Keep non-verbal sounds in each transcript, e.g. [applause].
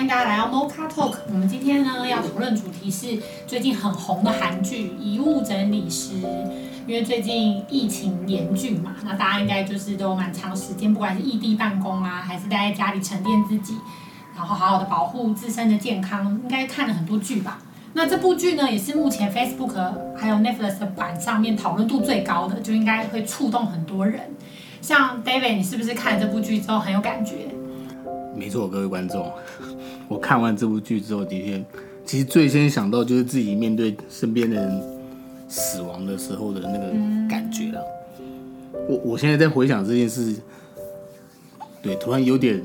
欢迎大家来到 Mocha Talk。我们今天呢要讨论主题是最近很红的韩剧《遗物整理师》。因为最近疫情严峻嘛，那大家应该就是都蛮长时间，不管是异地办公啊，还是待在家里沉淀自己，然后好好的保护自身的健康，应该看了很多剧吧。那这部剧呢，也是目前 Facebook 还有 Netflix 的版上面讨论度最高的，就应该会触动很多人。像 David，你是不是看了这部剧之后很有感觉？没错，各位观众。我看完这部剧之后，的确，其实最先想到就是自己面对身边的人死亡的时候的那个感觉了。我我现在在回想这件事，对，突然有点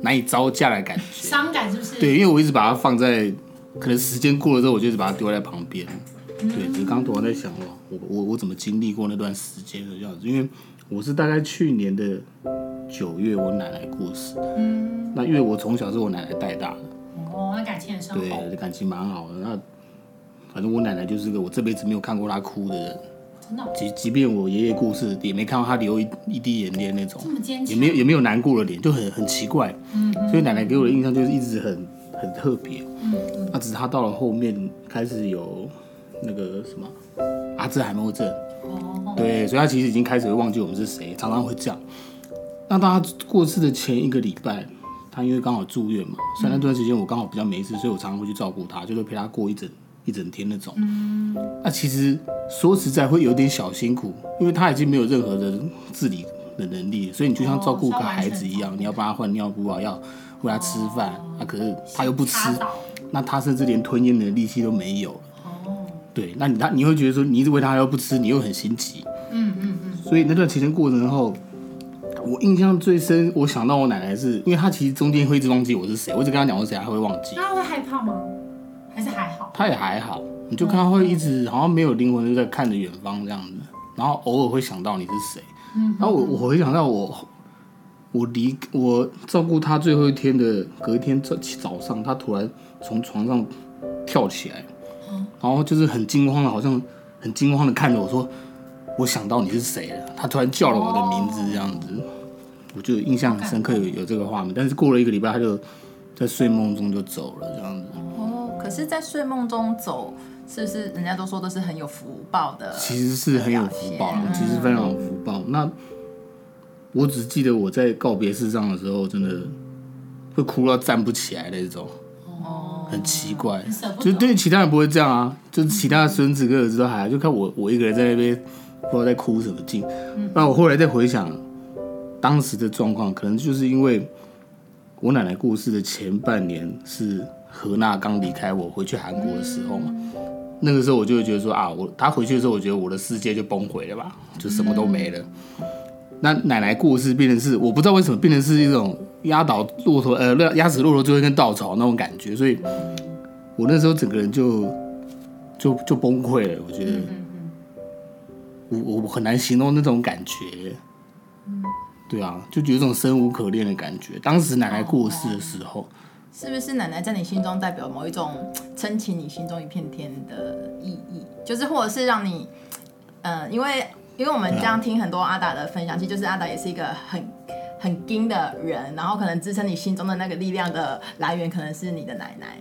难以招架的感觉，伤感是不是？对，因为我一直把它放在，可能时间过了之后，我就一直把它丢在旁边。对，只是刚刚突然在想，我我我怎么经历过那段时间的样子？因为我是大概去年的。九月，我奶奶过世。嗯，那因为我从小是我奶奶带大的。哦，那感情很深厚。对，感情蛮好的。那反正我奶奶就是个我这辈子没有看过她哭的人。真的。即即便我爷爷过世，也没看到她流一一滴眼泪那种。这么坚强。也没有也没有难过的脸，就很很奇怪。嗯。所以奶奶给我的印象就是一直很很特别。嗯。那只是她到了后面开始有那个什么阿兹海默症。哦。对，所以她其实已经开始会忘记我们是谁，常常会这样。那他过世的前一个礼拜，他因为刚好住院嘛，所以那段时间我刚好比较没事，所以我常常会去照顾他，就是陪他过一整一整天那种。嗯。那其实说实在会有点小辛苦，因为他已经没有任何的自理的能力，所以你就像照顾个孩子一样，你要帮他换尿布啊，要喂他吃饭，那可是他又不吃，那他甚至连吞咽的力气都没有了。哦。对，那你他你会觉得说你一直喂他又不吃，你又很心急。嗯嗯嗯。所以那段期间过程后。我印象最深，我想到我奶奶是，因为她其实中间会一直忘记我是谁，我一直跟她讲我是谁，她会忘记。那她会害怕吗？还是还好？她也还好，你就看她会一直好像没有灵魂，就在看着远方这样子，然后偶尔会想到你是谁。嗯。然后我我回想到我，我离我照顾她最后一天的隔一天早早上，她突然从床上跳起来，然后就是很惊慌的，好像很惊慌的看着我说。我想到你是谁了，他突然叫了我的名字，这样子，我就印象很深刻，有有这个画面。但是过了一个礼拜，他就在睡梦中就走了，这样子。哦，可是，在睡梦中走，是不是人家都说都是很有福报的？其实是很有福报，其实非常有福报。那我只记得我在告别式上的时候，真的会哭到站不起来那种。哦，很奇怪，就对其他人不会这样啊，就是其他的孙子跟儿子都还，就看我我一个人在那边。不知道在哭什么劲，那我后来再回想当时的状况，可能就是因为我奶奶过世的前半年是何娜刚离开我回去韩国的时候嘛，那个时候我就会觉得说啊，我她回去的时候，我觉得我的世界就崩毁了吧，就什么都没了。那奶奶过世变成是我不知道为什么变成是一种压倒骆驼呃压死骆驼最后一根稻草那种感觉，所以我那时候整个人就就就崩溃了，我觉得。我我很难形容那种感觉，嗯，对啊，就觉得这种生无可恋的感觉。当时奶奶过世的时候，是不是奶奶在你心中代表某一种撑起你心中一片天的意义？就是或者是让你，呃，因为因为我们这样听很多阿达的分享，其实就是阿达也是一个很很硬的人，然后可能支撑你心中的那个力量的来源，可能是你的奶奶。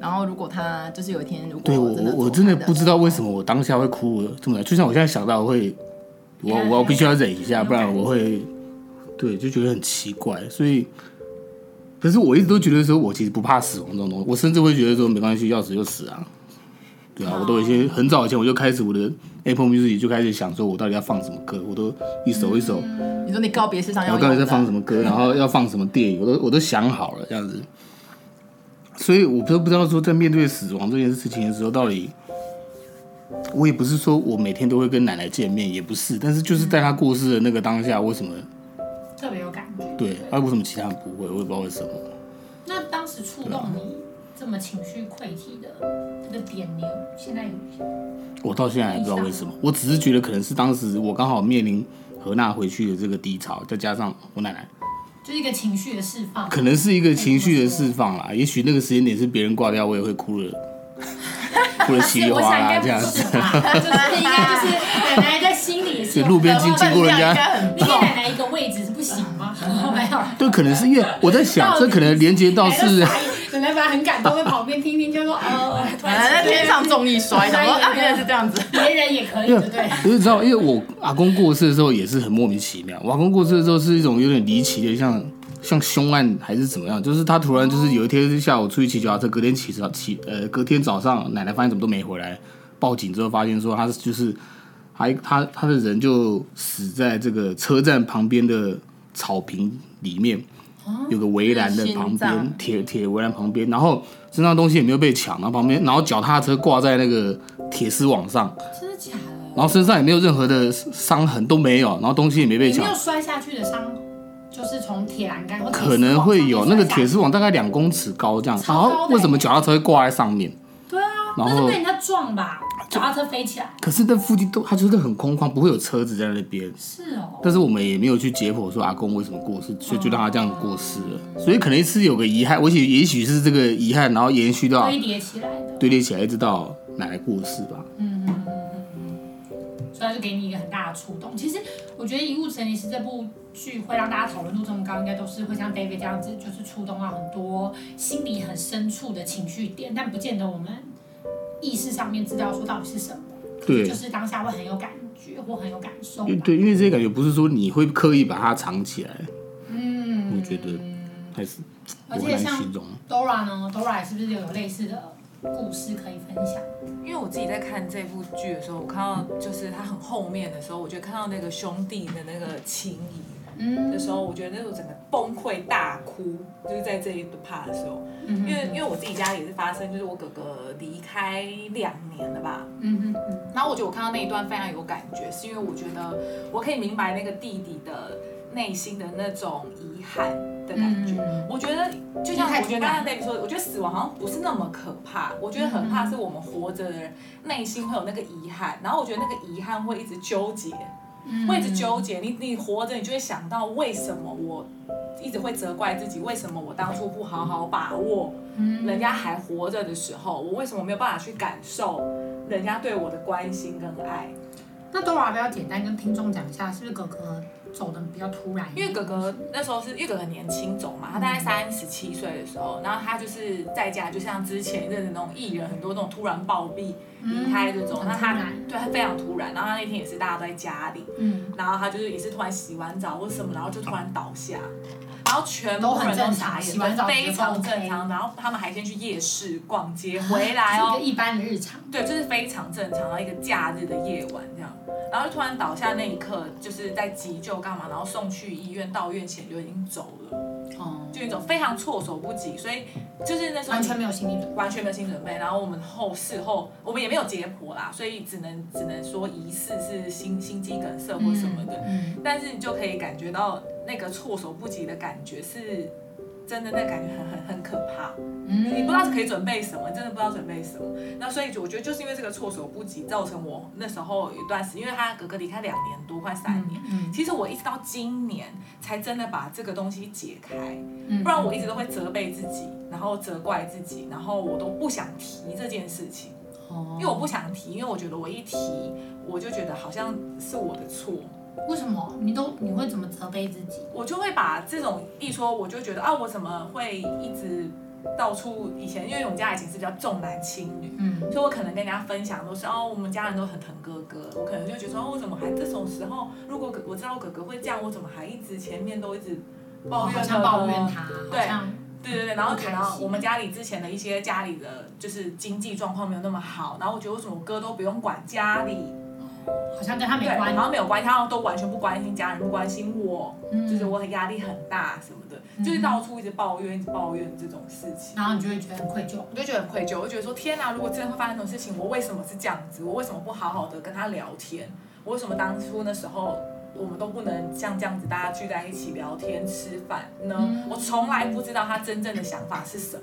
然后，如果他就是有一天，如果对我我我真的不知道为什么我当下会哭这么来，就像我现在想到我会，我我必须要忍一下，不然我会，对，就觉得很奇怪。所以，可是我一直都觉得说，我其实不怕死亡这种东西，我甚至会觉得说，没关系，要死就死啊。对啊，我都已经很早以前我就开始我的 Apple Music 就开始想说，我到底要放什么歌，我都一首一首。你说你告别世上要，我到底在放什么歌，然后要放什么电影，我都我都想好了这样子。所以我都不知道说，在面对死亡这件事情的时候，到底我也不是说我每天都会跟奶奶见面，也不是，但是就是在她过世的那个当下，为什么特别有感觉？对，啊，为什么其他人不会？我也不知道为什么。那当时触动你这么情绪溃堤的这个点，你现在有？我到现在还不知道为什么，我只是觉得可能是当时我刚好面临何娜回去的这个低潮，再加上我奶奶，就是一个情绪的释放，可能是一个情绪的释放啦。也许那个时间点是别人挂掉，我也会哭了，[laughs] 哭了稀里哗啦这样子。就是应该就是奶奶在心里是，路边经经过人家，你给奶奶一个不行吗？[laughs] 没有。对，可能是因为我在想，这可能连接到是。奶奶本来很感动，在旁边听听，就说哦，[laughs] 奶奶在天上重力摔，然后啊，原来是这样子，别人也可以，对不对？不是知道，因为我阿公过世的时候也是很莫名其妙。我阿公过世的时候是一种有点离奇的，像像凶案还是怎么样？就是他突然就是有一天下午出去骑脚踏车，隔天起早起呃，隔天早上奶奶发现怎么都没回来，报警之后发现说他就是还他他的人就死在这个车站旁边的草坪里面。有个围栏的旁边，铁铁围栏旁边，然后身上东西也没有被抢，然后旁边，然后脚踏车挂在那个铁丝网上，真的假的？然后身上也没有任何的伤痕，都没有，然后东西也没被抢。没有摔下去的伤，就是从铁栏杆可能会有那个铁丝网大概两公尺高这样，然后为什么脚踏车会挂在上面？对啊，然后是被人家撞吧。脚踏车飞起来，可是那附近都，它就是很空旷，不会有车子在那边。是哦。但是我们也没有去解剖说阿公为什么过世，所以就让他这样过世了。所以可能是有个遗憾，我想也许是这个遗憾，然后延续到堆叠起来的，堆叠起来一直到奶奶过世吧。嗯嗯嗯嗯嗯。所以他就给你一个很大的触动。其实我觉得《遗物整理师》这部剧会让大家讨论度这么高，应该都是会像 David 这样子，就是触动到很多心里很深处的情绪点，但不见得我们。意识上面知道说到底是什么，对，就是当下会很有感觉或很有感受。对，因为这些感觉不是说你会刻意把它藏起来。嗯，我觉得还是。而且像 Dora 呢，Dora 是不是有类似的故事可以分享？因为我自己在看这部剧的时候，我看到就是他很后面的时候，我觉得看到那个兄弟的那个情谊。嗯，的时候，我觉得那时候整个崩溃大哭，就是在这一趴的时候，因为因为我自己家也是发生，就是我哥哥离开两年了吧，嗯嗯，然后我觉得我看到那一段非常有感觉，是因为我觉得我可以明白那个弟弟的内心的那种遗憾的感觉。我觉得就像我觉得刚刚 David 说的，我觉得死亡好像不是那么可怕，我觉得很怕是我们活着的人内心会有那个遗憾，然后我觉得那个遗憾会一直纠结。会一直纠结，你你活着，你就会想到为什么我一直会责怪自己，为什么我当初不好好把握，人家还活着的时候，我为什么没有办法去感受人家对我的关心跟爱？那 Dora 不要简单跟听众讲一下，是不是哥哥走的比较突然？因为哥哥那时候是因为哥哥年轻走嘛，他大概三十七岁的时候，然后他就是在家，就像之前认识那种艺人，很多那种突然暴毙。离开这种，那他对他非常突然，然后他那天也是大家都在家里，嗯，然后他就是也是突然洗完澡或什么，然后就突然倒下，然后全部人都傻眼，非常正常，然后他们还先去夜市逛街回来 [laughs] 哦，一般的日常，对，就是非常正常的一个假日的夜晚这样，然后就突然倒下那一刻，就是在急救干嘛，然后送去医院，到院前就已经走了。哦，就一种非常措手不及，所以就是那时候完全没有心理准备，完全没有心理准备。然后我们后事后我们也没有解剖啦，所以只能只能说疑似是心心肌梗塞或什么的。嗯，但是你就可以感觉到那个措手不及的感觉是。真的那感觉很很很可怕，嗯，你不知道可以准备什么，真的不知道准备什么。那所以我觉得就是因为这个措手不及，造成我那时候有一段时间，因为他哥哥离开两年多，快三年，嗯，其实我一直到今年才真的把这个东西解开，不然我一直都会责备自己，然后责怪自己，然后我都不想提这件事情，哦，因为我不想提，因为我觉得我一提，我就觉得好像是我的错。为什么你都你会怎么责备自己？我就会把这种一说，我就觉得啊，我怎么会一直到处以前，因为我们家以前是比较重男轻女，嗯，所以我可能跟人家分享都是哦，我们家人都很疼哥哥，我可能就觉得说，哦，我怎么还这种时候，如果我知道我哥哥会这样，我怎么还一直前面都一直抱怨他，抱怨他，对，对对对，然后可能我们家里之前的一些家里的就是经济状况没有那么好，然后我觉得为什么我哥都不用管家里。好像跟他没关系，好像没有关系，他都完全不关心家人，不关心我，嗯、就是我很压力很大什么的，嗯、就是到处一直抱怨，一直抱怨这种事情，然后你就会觉得很愧疚，我就觉得很愧疚，我就觉得说天哪，如果真的会发生这种事情，我为什么是这样子？我为什么不好好的跟他聊天？我为什么当初那时候我们都不能像这样子大家聚在一起聊天吃饭呢？嗯、我从来不知道他真正的想法是什么。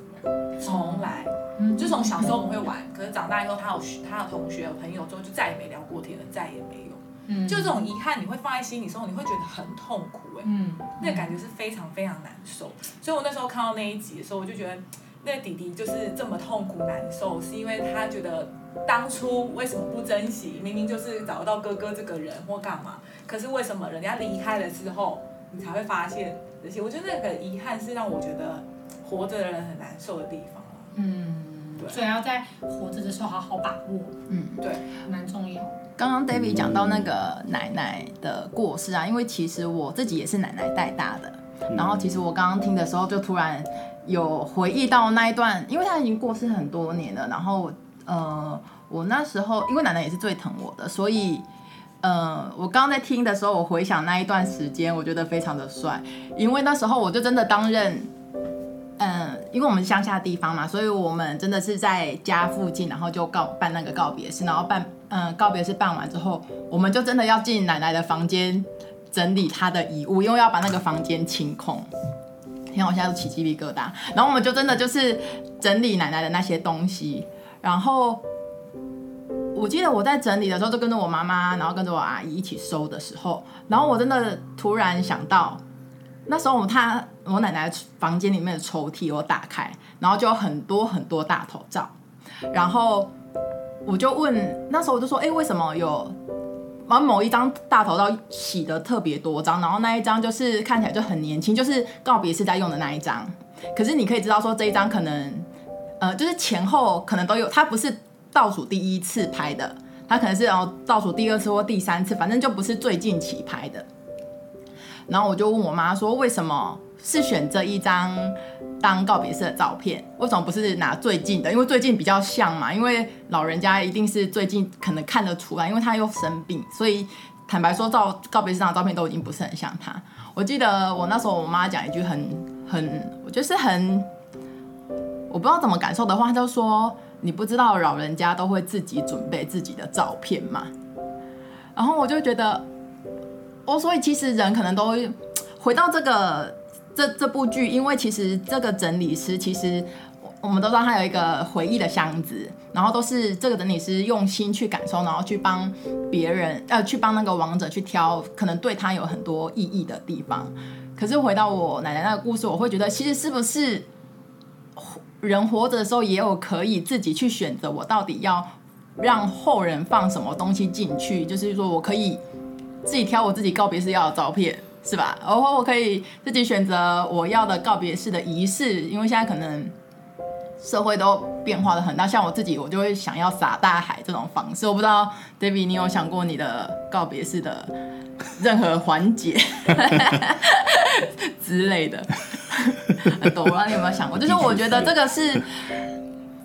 从来，嗯，就从小时候我们会玩，可是长大以后他有他的同学有朋友之后就再也没聊过天了，再也没有。嗯，就这种遗憾你会放在心里时候，你会觉得很痛苦哎，嗯，那个感觉是非常非常难受。所以我那时候看到那一集的时候，我就觉得那个弟弟就是这么痛苦难受，是因为他觉得当初为什么不珍惜？明明就是找得到哥哥这个人或干嘛，可是为什么人家离开了之后，你才会发现这些？我觉得那个遗憾是让我觉得活着的人很难受的地方。嗯，对，所以要在活着的时候好好把握。嗯，对，蛮重要。刚刚 David 讲到那个奶奶的过世啊，因为其实我自己也是奶奶带大的，然后其实我刚刚听的时候就突然有回忆到那一段，因为她已经过世很多年了，然后呃，我那时候因为奶奶也是最疼我的，所以呃，我刚刚在听的时候，我回想那一段时间，我觉得非常的帅，因为那时候我就真的担任。嗯，因为我们乡下地方嘛，所以我们真的是在家附近，然后就告办那个告别式，然后办嗯告别式办完之后，我们就真的要进奶奶的房间整理她的遗物，因为要把那个房间清空。天啊，我现在都起鸡皮疙瘩。然后我们就真的就是整理奶奶的那些东西，然后我记得我在整理的时候，就跟着我妈妈，然后跟着我阿姨一起收的时候，然后我真的突然想到。那时候我他我奶奶房间里面的抽屉我打开，然后就有很多很多大头照，然后我就问，那时候我就说，哎、为什么有把某一张大头照洗的特别多张，然后那一张就是看起来就很年轻，就是告别式在用的那一张，可是你可以知道说这一张可能，呃，就是前后可能都有，他不是倒数第一次拍的，他可能是哦倒数第二次或第三次，反正就不是最近期拍的。然后我就问我妈说，为什么是选这一张当告别式的照片？为什么不是拿最近的？因为最近比较像嘛。因为老人家一定是最近可能看得出来，因为他又生病，所以坦白说，照告别式上的照片都已经不是很像他。我记得我那时候我妈讲一句很很，我就是很，我不知道怎么感受的话，他就说，你不知道老人家都会自己准备自己的照片吗？然后我就觉得。哦，所以其实人可能都 [tsk] 回到这个这这部剧，因为其实这个整理师，其实我们都知道他有一个回忆的箱子，然后都是这个整理师用心去感受，然后去帮别人，呃，去帮那个亡者去挑，可能对他有很多意义的地方。可是回到我奶奶那个故事，我会觉得，其实是不是人活着的时候，也有可以自己去选择，我到底要让后人放什么东西进去，就是说我可以。自己挑我自己告别式要的照片，是吧？然后我可以自己选择我要的告别式的仪式，因为现在可能社会都变化的很大。像我自己，我就会想要撒大海这种方式。我不知道 David，你有想过你的告别式的任何环节 [laughs] [laughs] [laughs] 之类的？[laughs] 懂了，你有没有想过？就是我觉得这个是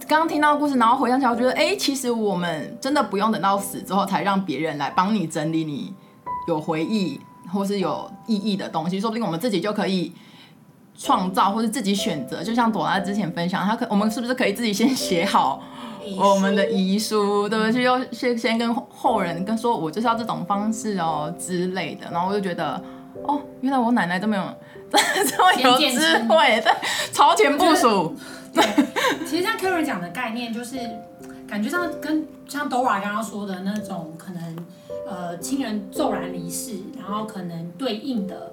刚刚听到故事，然后回想起来，我觉得哎，其实我们真的不用等到死之后才让别人来帮你整理你。有回忆或是有意义的东西，说不定我们自己就可以创造，或是自己选择。就像朵拉之前分享，她可 [laughs] 我们是不是可以自己先写好我们的遗书，书对不对？就要先先跟后人跟说，我就是要这种方式哦之类的。然后我就觉得，哦，原来我奶奶这么有 [laughs] 这么有智慧，对，超前部署。对，其实像 Karen 讲的概念，就是感觉上跟像 Dora 刚刚说的那种可能。呃，亲人骤然离世，然后可能对应的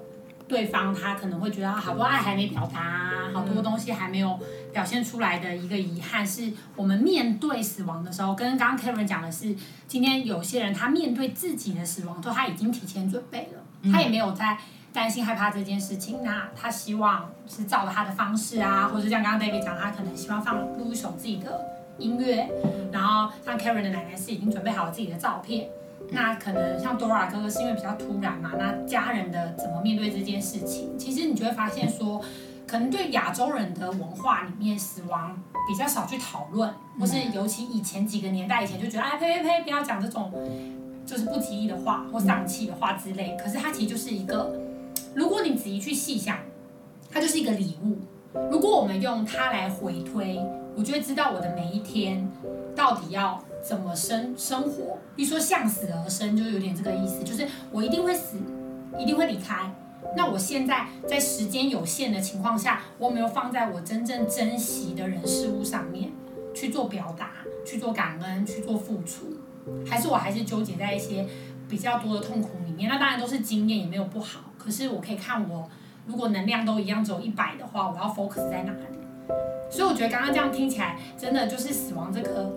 对方，他可能会觉得好多爱还没表达，好多东西还没有表现出来的一个遗憾，是我们面对死亡的时候，跟刚刚 Karen 讲的是，今天有些人他面对自己的死亡，说他已经提前准备了，他也没有在担心害怕这件事情，那他希望是照着他的方式啊，或者像刚刚 David 讲，他可能希望放录一首自己的音乐，然后像 Karen 的奶奶是已经准备好了自己的照片。那可能像 Dora 哥哥是因为比较突然嘛，那家人的怎么面对这件事情？其实你就会发现说，可能对亚洲人的文化里面，死亡比较少去讨论，或是尤其以前几个年代以前就觉得，哎呸呸呸，不要讲这种就是不吉利的话或丧气的话之类。可是它其实就是一个，如果你仔细去细想，它就是一个礼物。如果我们用它来回推，我就会知道我的每一天到底要。怎么生生活？比如说向死而生，就有点这个意思，就是我一定会死，一定会离开。那我现在在时间有限的情况下，我没有放在我真正珍惜的人事物上面去做表达、去做感恩、去做付出，还是我还是纠结在一些比较多的痛苦里面？那当然都是经验，也没有不好。可是我可以看我，如果能量都一样，只有一百的话，我要 focus 在哪里？所以我觉得刚刚这样听起来，真的就是死亡这个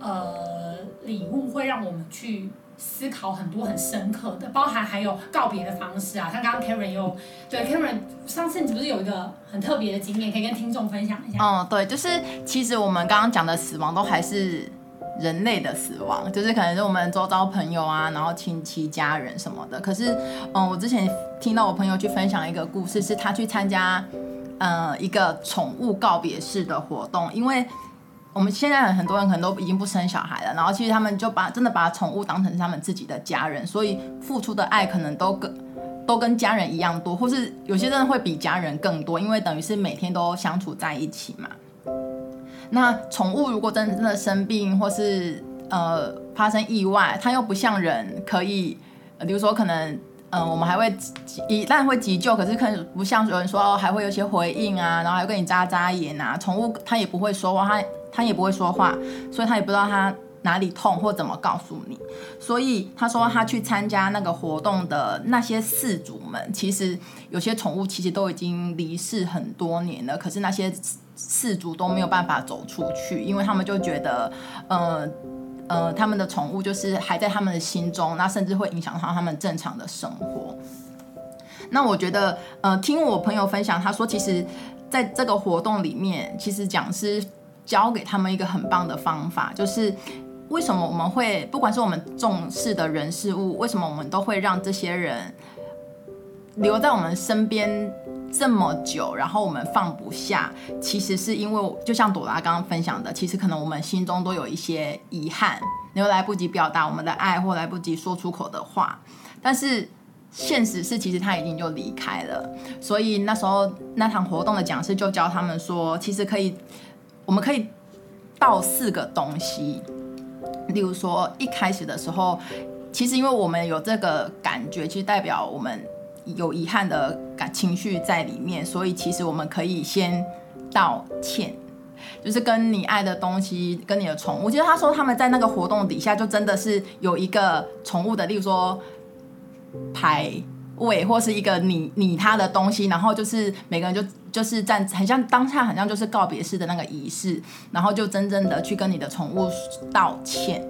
呃礼物会让我们去。思考很多很深刻的，包含还有告别的方式啊，像刚刚 Karen 又对 Karen 上次你不是有一个很特别的经验，可以跟听众分享一下？嗯，对，就是其实我们刚刚讲的死亡都还是人类的死亡，就是可能是我们周遭朋友啊，然后亲戚家人什么的。可是，嗯，我之前听到我朋友去分享一个故事，是他去参加呃一个宠物告别式的活动，因为。我们现在很多人可能都已经不生小孩了，然后其实他们就把真的把宠物当成他们自己的家人，所以付出的爱可能都跟都跟家人一样多，或是有些真的会比家人更多，因为等于是每天都相处在一起嘛。那宠物如果真的真的生病或是呃发生意外，它又不像人可以，比如说可能。嗯，我们还会一旦会急救，可是可能不像有人说哦，还会有些回应啊，然后还会跟你眨眨眼啊。宠物它也不会说话，它他也不会说话，所以他也不知道他哪里痛或怎么告诉你。所以他说他去参加那个活动的那些饲主们，其实有些宠物其实都已经离世很多年了，可是那些饲主都没有办法走出去，因为他们就觉得，呃。呃，他们的宠物就是还在他们的心中，那甚至会影响到他们正常的生活。那我觉得，呃，听我朋友分享，他说，其实在这个活动里面，其实讲师教给他们一个很棒的方法，就是为什么我们会，不管是我们重视的人事物，为什么我们都会让这些人留在我们身边。这么久，然后我们放不下，其实是因为就像朵拉刚刚分享的，其实可能我们心中都有一些遗憾，又来不及表达我们的爱，或来不及说出口的话。但是现实是，其实他已经就离开了。所以那时候那场活动的讲师就教他们说，其实可以，我们可以倒四个东西，例如说一开始的时候，其实因为我们有这个感觉，其实代表我们。有遗憾的感情绪在里面，所以其实我们可以先道歉，就是跟你爱的东西，跟你的宠物。其实他说他们在那个活动底下，就真的是有一个宠物的，例如说牌尾，或是一个你你他的东西，然后就是每个人就就是站，很像当下，很像就是告别式的那个仪式，然后就真正的去跟你的宠物道歉，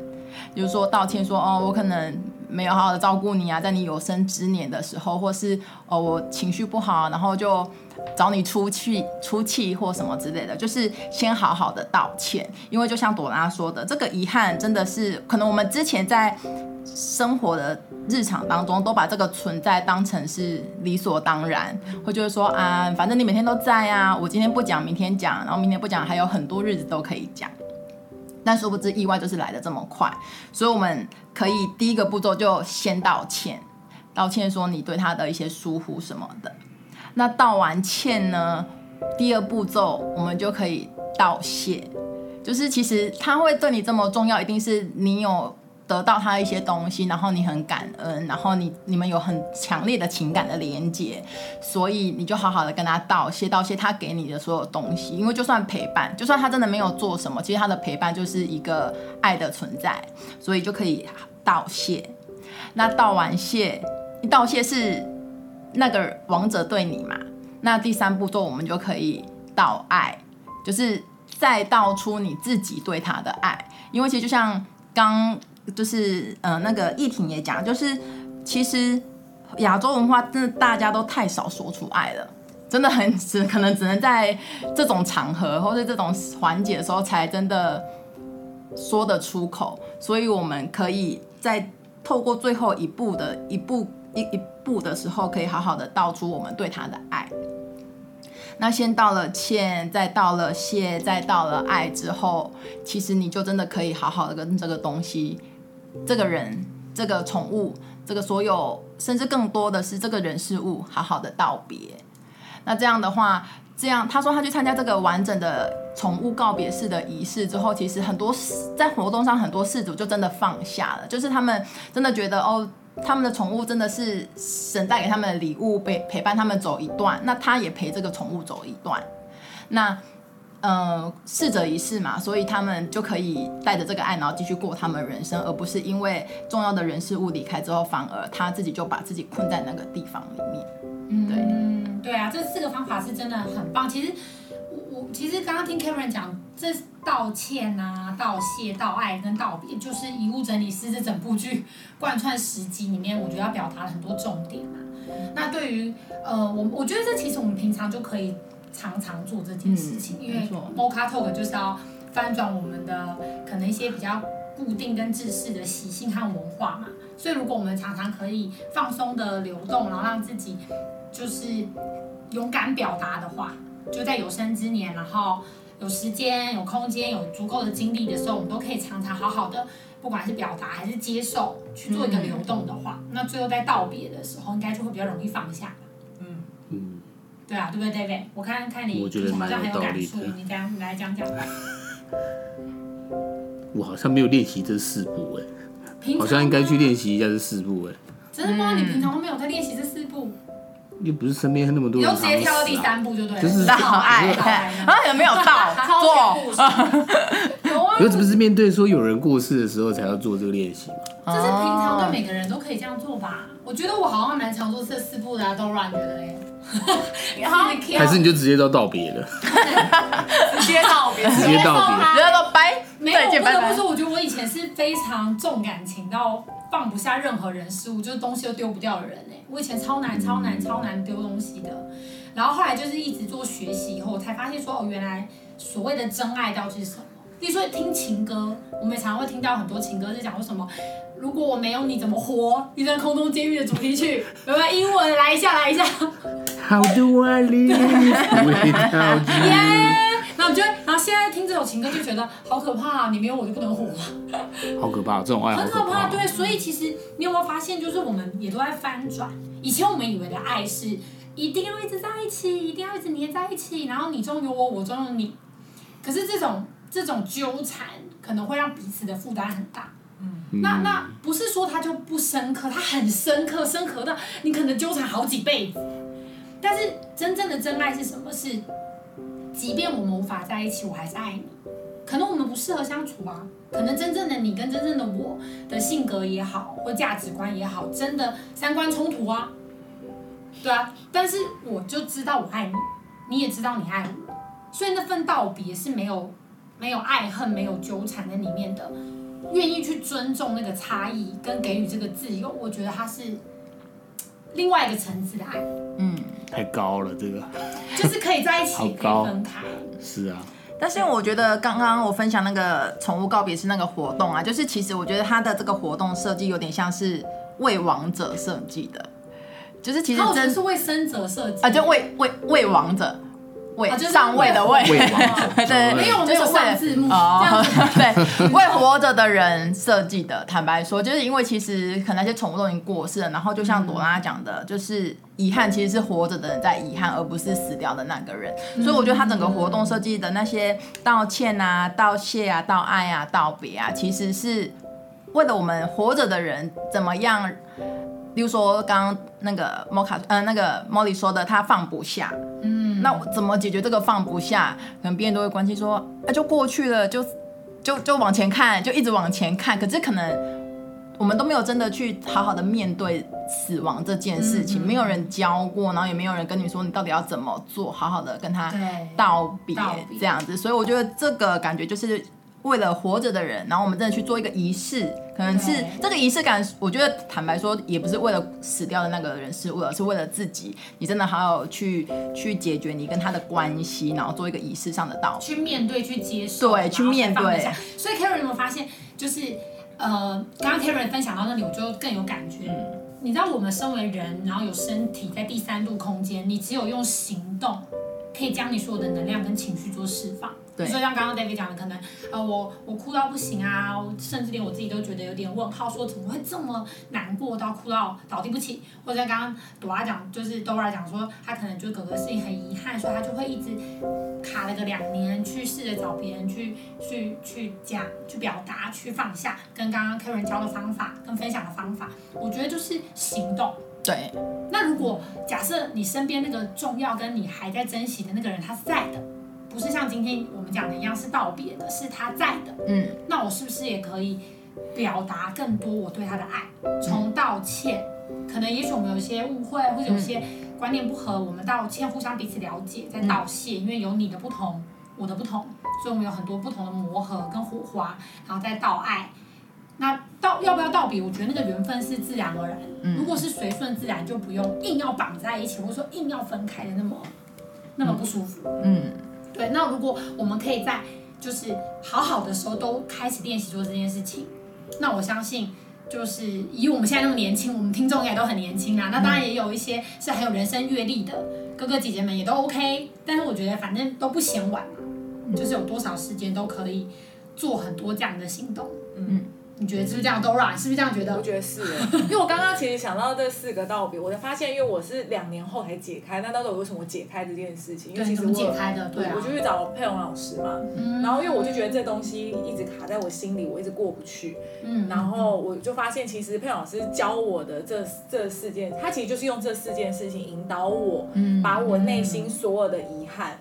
比如说道歉说哦，我可能。没有好好的照顾你啊，在你有生之年的时候，或是哦我情绪不好，然后就找你出气出气或什么之类的，就是先好好的道歉。因为就像朵拉说的，这个遗憾真的是可能我们之前在生活的日常当中都把这个存在当成是理所当然，会觉得说啊，反正你每天都在啊，我今天不讲，明天讲，然后明天不讲，还有很多日子都可以讲。但殊不知，意外就是来的这么快，所以我们可以第一个步骤就先道歉，道歉说你对他的一些疏忽什么的。那道完歉呢，第二步骤我们就可以道谢，就是其实他会对你这么重要，一定是你有。得到他一些东西，然后你很感恩，然后你你们有很强烈的情感的连接，所以你就好好的跟他道谢，道谢他给你的所有东西，因为就算陪伴，就算他真的没有做什么，其实他的陪伴就是一个爱的存在，所以就可以道谢。那道完谢，道谢是那个王者对你嘛？那第三步骤我们就可以道爱，就是再道出你自己对他的爱，因为其实就像刚。就是呃，那个易婷也讲，就是其实亚洲文化真的大家都太少说出爱了，真的很只可能只能在这种场合或者这种环节的时候才真的说得出口，所以我们可以在透过最后一步的一步一一步的时候，可以好好的道出我们对他的爱。那先道了歉，再道了谢，再道了爱之后，其实你就真的可以好好的跟这个东西。这个人、这个宠物、这个所有，甚至更多的是这个人事物，好好的道别。那这样的话，这样他说他去参加这个完整的宠物告别式的仪式之后，其实很多在活动上很多事主就真的放下了，就是他们真的觉得哦，他们的宠物真的是神带给他们的礼物，陪陪伴他们走一段，那他也陪这个宠物走一段。那呃，逝者已逝嘛，所以他们就可以带着这个爱，然后继续过他们人生，而不是因为重要的人事物离开之后，反而他自己就把自己困在那个地方里面。对，嗯，对啊，这四个方法是真的很棒。其实我我其实刚刚听 Karen 讲，这道歉啊、道谢、道爱跟道别，就是遗物整理师这整部剧贯穿十集里面，我觉得要表达了很多重点啊。那对于呃，我我觉得这其实我们平常就可以。常常做这件事情，嗯、因为 Mocha Talk 就是要翻转我们的可能一些比较固定跟制式的习性和文化嘛。所以如果我们常常可以放松的流动，然后让自己就是勇敢表达的话，就在有生之年，然后有时间、有空间、有足够的精力的时候，我们都可以常常好好的，不管是表达还是接受，去做一个流动的话，嗯、那最后在道别的时候，应该就会比较容易放下。对啊，对不对，David？我看看你好像很有感触，你这样你来讲讲。[laughs] 我好像没有练习这四步哎，好像应该去练习一下这四步哎。真的吗？你平常都没有在练习这四步？又不是身边那么多人，你就直接跳到第三步就对了。就是好爱，[laughs] 啊，有没有到做？[laughs] 有，只不是面对说有人过世的时候才要做这个练习吗？这是平常对每个人都可以这样做吧？我觉得我好像蛮常做这四步的，都乱觉得嘞。[laughs] 还是你就直接都道别了？[laughs] 直接道别，直接道别，直接说拜。没有，不得不说，我觉得我以前是非常重感情到放不下任何人事物，就是东西都丢不掉的人哎。我以前超难、超难、超难丢东西的。然后后来就是一直做学习以后，我才发现说哦，原来所谓的真爱到底是什么？比如说听情歌，我们常常会听到很多情歌是讲说什么。如果我没有你怎么活？一段空中监狱的主题曲，有没有英文？来一下，来一下。How do I live without you？耶！然后我觉得，然后现在听这首情歌就觉得好可怕啊！你没有我就不能活。好可怕，这种爱很可怕。对，所以其实你有没有发现，就是我们也都在翻转。以前我们以为的爱是一定要一直在一起，一定要一直黏在一起，然后你中有我，我中有你。可是这种这种纠缠，可能会让彼此的负担很大。那那不是说他就不深刻，他很深刻，深刻到你可能纠缠好几辈子。但是真正的真爱是什么？是，即便我们无法在一起，我还是爱你。可能我们不适合相处啊，可能真正的你跟真正的我的性格也好，或价值观也好，真的三观冲突啊。对啊，但是我就知道我爱你，你也知道你爱我，所以那份道别是没有没有爱恨，没有纠缠在里面的。愿意去尊重那个差异，跟给予这个自由，我觉得它是另外一个层次的爱。嗯，太高了，这个就是可以在一起，可以分开。是啊，但是我觉得刚刚我分享那个宠物告别式那个活动啊，就是其实我觉得它的这个活动设计有点像是为亡者设计的，就是其实真是为生者设计啊，就为为为亡者。位上位的位，[laughs] 对，没有没有上字幕，哦，对，为 [laughs] 活着的人设计的。坦白说，就是因为其实可能那些宠物都已经过世了，然后就像朵拉讲的，就是遗憾其实是活着的人在遗憾，而不是死掉的那个人。所以我觉得他整个活动设计的那些道歉啊、道谢啊、道爱啊、道别啊，其实是为了我们活着的人怎么样。比如说刚刚那个莫卡，呃，那个 Molly 说的，他放不下。嗯，那怎么解决这个放不下？可能别人都会关心说，啊，就过去了，就就就往前看，就一直往前看。可是可能我们都没有真的去好好的面对死亡这件事情，嗯、没有人教过，然后也没有人跟你说你到底要怎么做，好好的跟他道别这样子。所以我觉得这个感觉就是。为了活着的人，然后我们真的去做一个仪式，可能是这个仪式感。我觉得坦白说，也不是为了死掉的那个人是为了，是为了自己。你真的好好去去解决你跟他的关系，然后做一个仪式上的道，去面对，去接受，对，去面对。所以 Karen 有没有发现，就是呃，刚刚 Karen 分享到那里，我就更有感觉。嗯、你知道，我们身为人，然后有身体在第三度空间，你只有用行动可以将你所有的能量跟情绪做释放。对，所以像刚刚 David 讲的，可能呃我我哭到不行啊，甚至连我自己都觉得有点问号，说怎么会这么难过到哭到倒地不起？或者像刚刚朵拉讲，就是 Dora 讲说，他可能就是哥哥事情很遗憾，所以他就会一直卡了个两年，去试着找别人去去去讲、去表达、去放下，跟刚刚 Karen 教的方法跟分享的方法，我觉得就是行动。对，那如果假设你身边那个重要跟你还在珍惜的那个人他是在的，不是像今天我们讲的一样是道别的，是他在的，嗯，那我是不是也可以表达更多我对他的爱？从道歉，可能也许我们有一些误会，或者有些观念不合，我们道歉，互相彼此了解，再道谢，因为有你的不同，我的不同，所以我们有很多不同的磨合跟火花，然后再道爱。那道要不要道别？我觉得那个缘分是自然而然。如果是随顺自然，就不用硬要绑在一起，或者说硬要分开的那么那么不舒服。嗯，对。那如果我们可以在就是好好的时候都开始练习做这件事情，那我相信就是以我们现在那么年轻，我们听众应该都很年轻啊。那当然也有一些是很有人生阅历的哥哥姐姐们也都 OK。但是我觉得反正都不嫌晚嘛，就是有多少时间都可以做很多这样的行动。嗯。你觉得是不是这样？Dora 是不是这样觉得？我觉得是，[laughs] 因为我刚刚其实想到这四个道别，我才发现，因为我是两年后才解开。那到底为什么解开这件事情？因为其实我解开的，对、啊、我就去找佩蓉老师嘛。嗯、然后因为我就觉得这东西一直卡在我心里，我一直过不去。嗯。然后我就发现，其实佩蓉老师教我的这这四件，他其实就是用这四件事情引导我，把我内心所有的遗憾。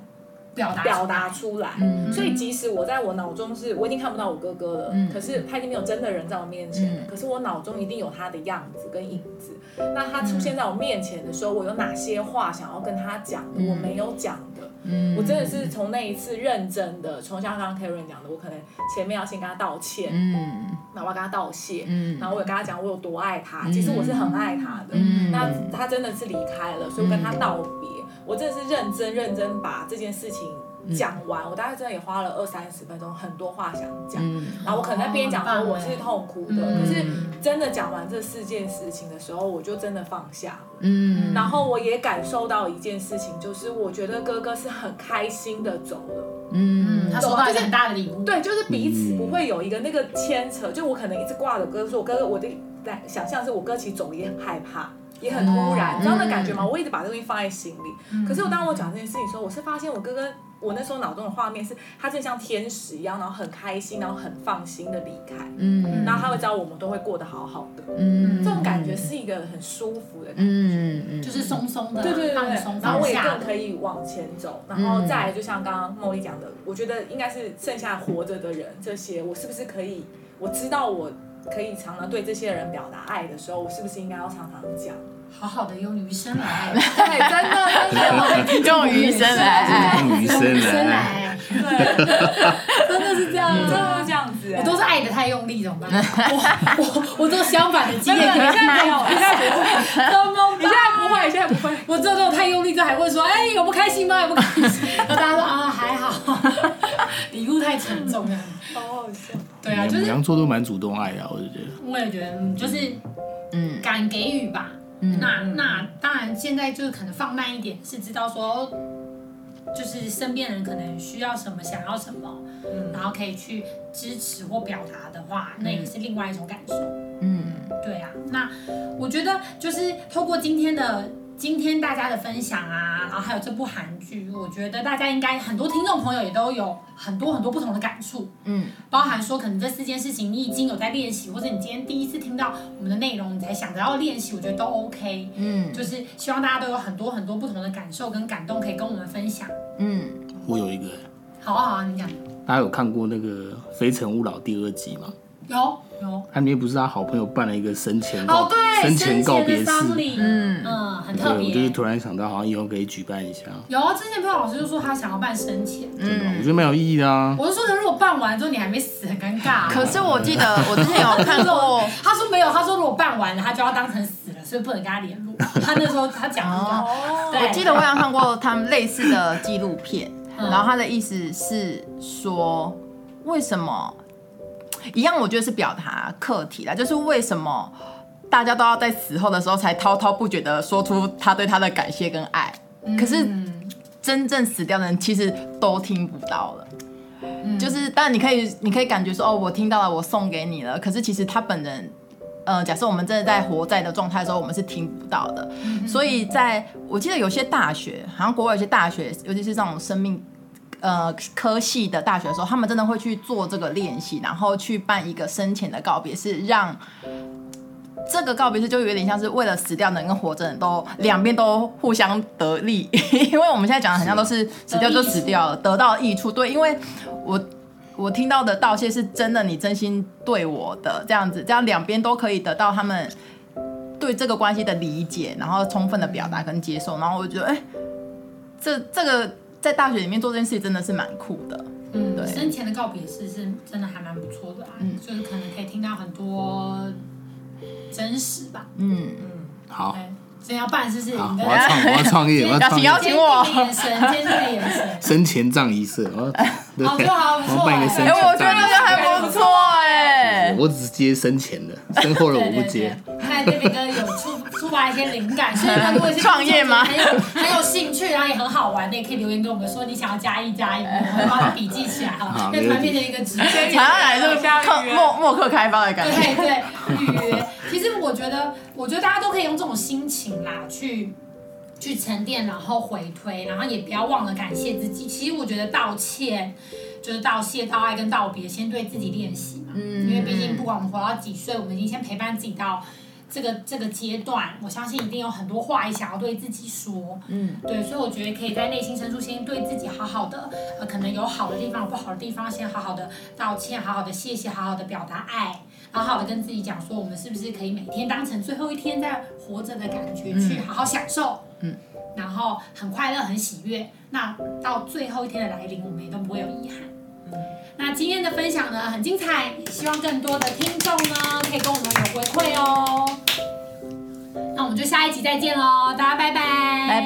表达表达出来，嗯、所以即使我在我脑中是我已经看不到我哥哥了，嗯、可是他已经没有真的人在我面前了，嗯、可是我脑中一定有他的样子跟影子。那他出现在我面前的时候，我有哪些话想要跟他讲，嗯、我没有讲的？嗯、我真的是从那一次认真的，从像刚刚 Karen 讲的，我可能前面要先跟他道歉，嗯，然后我要跟他道谢，嗯，然后我也跟他讲我有多爱他，其实我是很爱他的，嗯，那他真的是离开了，所以我跟他道别。我真的是认真认真把这件事情讲完，嗯、我大概真的也花了二三十分钟，很多话想讲。嗯、然后我可能在边讲说我是痛苦的，嗯、可是真的讲完这四件事情的时候，我就真的放下了。嗯。然后我也感受到一件事情，就是我觉得哥哥是很开心的走了。嗯。他收到很大的礼物。对，就是彼此不会有一个那个牵扯，就我可能一直挂着哥哥，说我哥哥，我的在想象是我哥其实走也很害怕。也很突然，你知道那感觉吗？我一直把这东西放在心里。可是我当我讲这件事情的时候，我是发现我哥哥，我那时候脑中的画面是，他就像天使一样，然后很开心，然后很放心的离开。嗯，然后他会知道我们都会过得好好的。嗯，这种感觉是一个很舒服的感觉。嗯，就是松松的，对对对，放松，然后我也更可以往前走。然后再来，就像刚刚茉莉讲的，我觉得应该是剩下活着的人，这些我是不是可以？我知道我可以常常对这些人表达爱的时候，我是不是应该要常常讲？好好的用余生来爱，[laughs] 对，真的，用余生来爱，用余生来爱，对，真的是这样，真的是这样子，我都是爱的太用力，怎么办？我我 [laughs] 我做相反的经验，你现在没有，你现在不会，怎么？你现在不会，现在不会，我做这种太用力，就还会说，哎，有不开心吗？有不开心？[laughs] 然后大家说啊，还好，礼物太沉重了，好好笑。对啊，就是梁做都蛮主动爱的，我就觉得，我也觉得，就是嗯，敢给予吧。那那当然，现在就是可能放慢一点，是知道说，就是身边人可能需要什么，想要什么，嗯，然后可以去支持或表达的话，那也是另外一种感受。嗯，对啊。那我觉得就是透过今天的。今天大家的分享啊，然后还有这部韩剧，我觉得大家应该很多听众朋友也都有很多很多不同的感触，嗯，包含说可能这四件事情你已经有在练习，或者你今天第一次听到我们的内容，你才想着要练习，我觉得都 OK，嗯，就是希望大家都有很多很多不同的感受跟感动可以跟我们分享，嗯，我有一个，好啊好啊，你讲，大家有看过那个《非诚勿扰》第二集吗？有有，他里面不是他好朋友办了一个生前告生前告别式，嗯嗯，很特别。我就是突然想到，好像以后可以举办一下。有啊，之前佩老师就说他想要办生前，嗯，我觉得蛮有意义的啊。我就说，如果办完之后你还没死，很尴尬。可是我记得我之前有看过，他说没有，他说如果办完了，他就要当成死了，所以不能跟他联络。他那时候他讲的，我记得我有看过他们类似的纪录片，然后他的意思是说，为什么？一样，我觉得是表达课题啦，就是为什么大家都要在死后的时候才滔滔不绝的说出他对他的感谢跟爱，可是真正死掉的人其实都听不到了。嗯、就是当然你可以你可以感觉说哦，我听到了，我送给你了。可是其实他本人，呃，假设我们真的在活在的状态的时候，我们是听不到的。嗯、所以在我记得有些大学，好像国外有些大学，尤其是这种生命呃科系的大学的时候，他们真的会去做这个练习，然后去办一个生前的告别是，让。这个告别式就有点像是为了死掉的人跟活着人都两边都互相得利，[laughs] 因为我们现在讲的很像都是死掉就死掉了，得到益处。对，因为我我听到的道谢是真的，你真心对我的这样子，这样两边都可以得到他们对这个关系的理解，然后充分的表达跟接受。然后我觉得，哎，这这个在大学里面做这件事真的是蛮酷的。嗯，对，生前的告别式是真的还蛮不错的啊，嗯，就是可能可以听到很多。真实吧，嗯。嗯，好，真要办是不是？我要创，我要创业，[laughs] 我要创业，邀请我，眼神，坚定的眼神，生前葬仪社，[laughs] 我要，好，好，不错，哎，我觉得这个还不错，哎，我只接生前的，身后的我不接。看这边哥有出出发一些灵感，所以 [laughs] 如果是创业吗？很有很有兴趣，然后也很好玩的，也可以留言跟我们说你想要加一加一，我们 [laughs] 把它笔记起来哈，在旁边的一个直接，好像来这个默默克开发的感觉，对对，预约。其实我觉得，我觉得大家都可以用这种心情啦，去去沉淀，然后回推，然后也不要忘了感谢自己。其实我觉得道歉就是道谢、道爱跟道别，先对自己练习嘛。嗯。因为毕竟不管我们活到几岁，我们已经先陪伴自己到这个这个阶段，我相信一定有很多话也想要对自己说。嗯。对，所以我觉得可以在内心深处先对自己好好的，呃，可能有好的地方、有不好的地方，先好好的道歉，好好的谢谢，好好的表达爱。好好的跟自己讲说，我们是不是可以每天当成最后一天在活着的感觉去好好享受，嗯，然后很快乐很喜悦。那到最后一天的来临，我们也都不会有遗憾。嗯，那今天的分享呢很精彩，希望更多的听众呢可以跟我们有回馈哦。那我们就下一集再见喽，大家拜。拜，拜。拜，拜